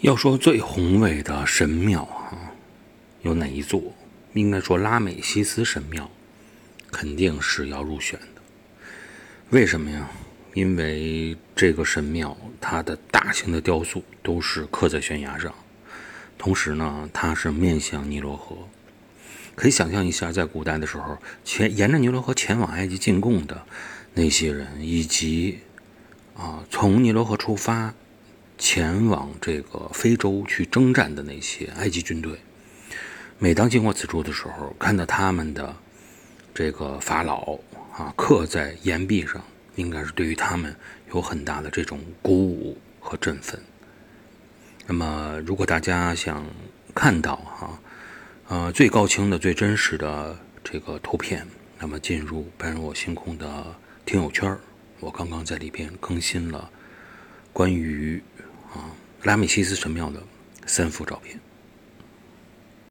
要说最宏伟的神庙啊，有哪一座？应该说拉美西斯神庙，肯定是要入选的。为什么呀？因为这个神庙它的大型的雕塑都是刻在悬崖上，同时呢，它是面向尼罗河。可以想象一下，在古代的时候，前沿着尼罗河前往埃及进贡的那些人，以及啊从尼罗河出发。前往这个非洲去征战的那些埃及军队，每当经过此处的时候，看到他们的这个法老啊刻在岩壁上，应该是对于他们有很大的这种鼓舞和振奋。那么，如果大家想看到哈呃最高清的、最真实的这个图片，那么进入般若星空的听友圈我刚刚在里边更新了关于。啊，拉美西斯神庙的三幅照片。